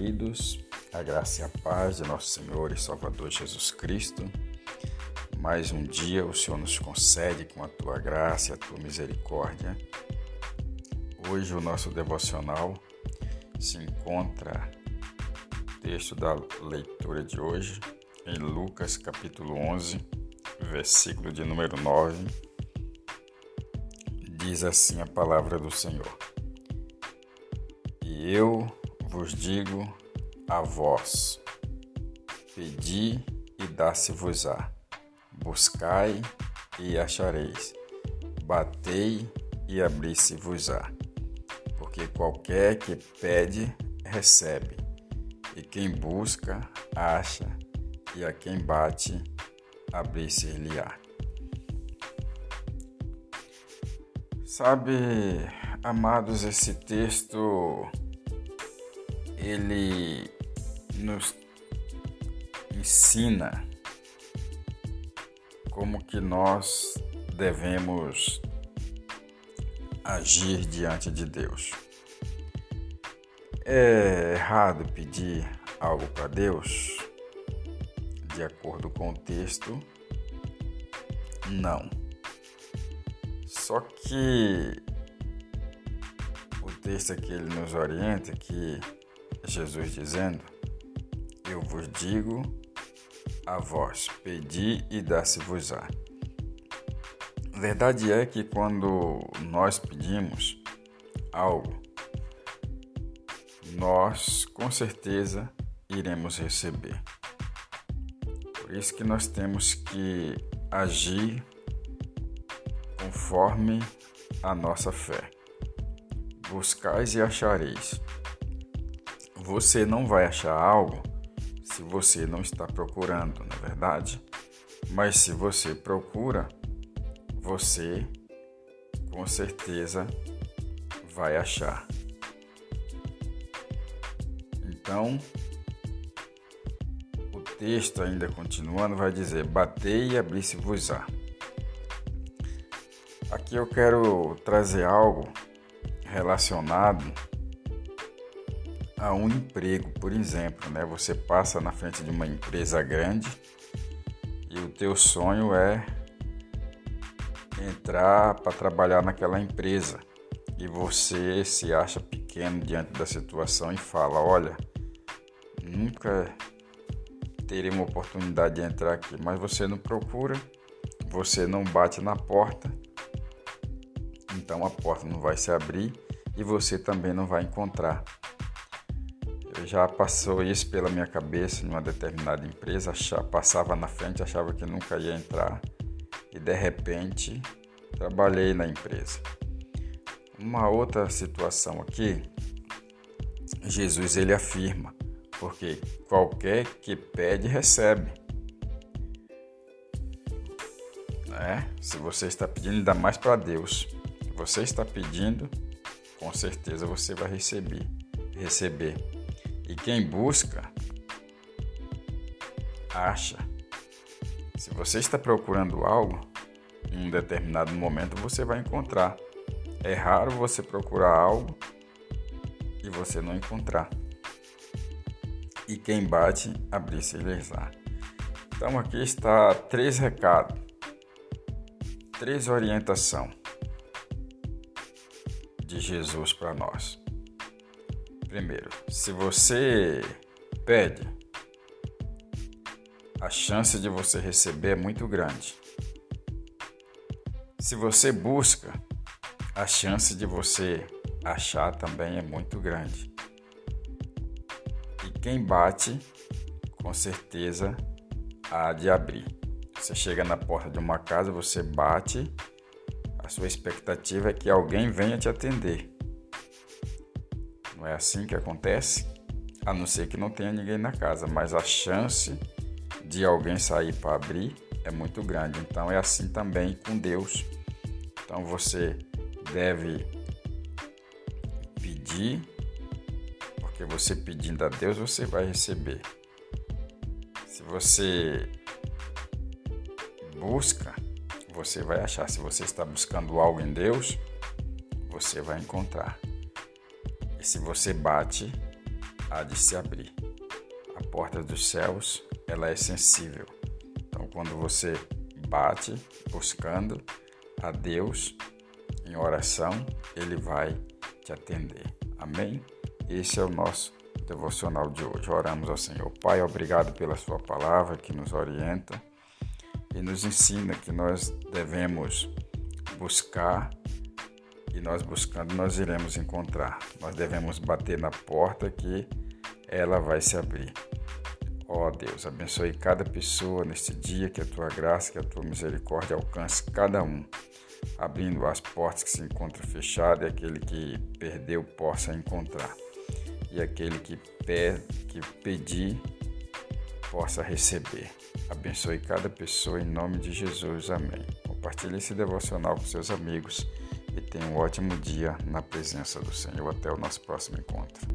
queridos, a graça e a paz de nosso Senhor e Salvador Jesus Cristo. Mais um dia o Senhor nos concede com a tua graça e a tua misericórdia. Hoje o nosso devocional se encontra, texto da leitura de hoje, em Lucas capítulo 11, versículo de número 9. Diz assim a palavra do Senhor. E eu vos digo a vós: pedi e dá-se-vos-á, buscai e achareis, batei e abri-se-vos-á. Porque qualquer que pede, recebe, e quem busca, acha, e a quem bate, abrir-se-lhe-á. Sabe, amados, esse texto ele nos ensina como que nós devemos agir diante de Deus. É errado pedir algo para Deus de acordo com o texto? Não. Só que o texto aqui ele nos orienta que Jesus dizendo: Eu vos digo a vós, pedi e dá-se-vos-á. Verdade é que quando nós pedimos algo, nós com certeza iremos receber. Por isso que nós temos que agir conforme a nossa fé. Buscais e achareis. Você não vai achar algo se você não está procurando, na é verdade? Mas se você procura, você com certeza vai achar. Então, o texto ainda continuando vai dizer: Batei e abri-se-vos-á. Aqui eu quero trazer algo relacionado a um emprego, por exemplo, né? Você passa na frente de uma empresa grande e o teu sonho é entrar para trabalhar naquela empresa. E você se acha pequeno diante da situação e fala, olha, nunca terei uma oportunidade de entrar aqui, mas você não procura, você não bate na porta, então a porta não vai se abrir e você também não vai encontrar já passou isso pela minha cabeça em uma determinada empresa, achava, passava na frente, achava que nunca ia entrar e de repente trabalhei na empresa. Uma outra situação aqui, Jesus ele afirma, porque qualquer que pede recebe. É, se você está pedindo, ainda mais para Deus. Você está pedindo, com certeza você vai receber. Receber. E quem busca, acha. Se você está procurando algo, em um determinado momento você vai encontrar. É raro você procurar algo e você não encontrar. E quem bate, abrir-se lá. Então aqui está três recados, três orientação de Jesus para nós. Primeiro, se você pede, a chance de você receber é muito grande. Se você busca, a chance de você achar também é muito grande. E quem bate, com certeza há de abrir. Você chega na porta de uma casa, você bate, a sua expectativa é que alguém venha te atender. Não é assim que acontece? A não ser que não tenha ninguém na casa, mas a chance de alguém sair para abrir é muito grande. Então é assim também com Deus. Então você deve pedir, porque você pedindo a Deus você vai receber. Se você busca, você vai achar. Se você está buscando algo em Deus, você vai encontrar. E se você bate, há de se abrir. A porta dos céus, ela é sensível. Então, quando você bate buscando a Deus em oração, ele vai te atender. Amém? Esse é o nosso devocional de hoje. Oramos ao Senhor. Pai, obrigado pela Sua palavra que nos orienta e nos ensina que nós devemos buscar e nós buscando nós iremos encontrar. Nós devemos bater na porta que ela vai se abrir. Ó oh Deus, abençoe cada pessoa neste dia, que a tua graça, que a tua misericórdia alcance cada um, abrindo as portas que se encontram fechadas e aquele que perdeu possa encontrar. E aquele que, pede, que pedir possa receber. Abençoe cada pessoa em nome de Jesus. Amém. Compartilhe esse devocional com seus amigos e tenha um ótimo dia na presença do Senhor. Até o nosso próximo encontro.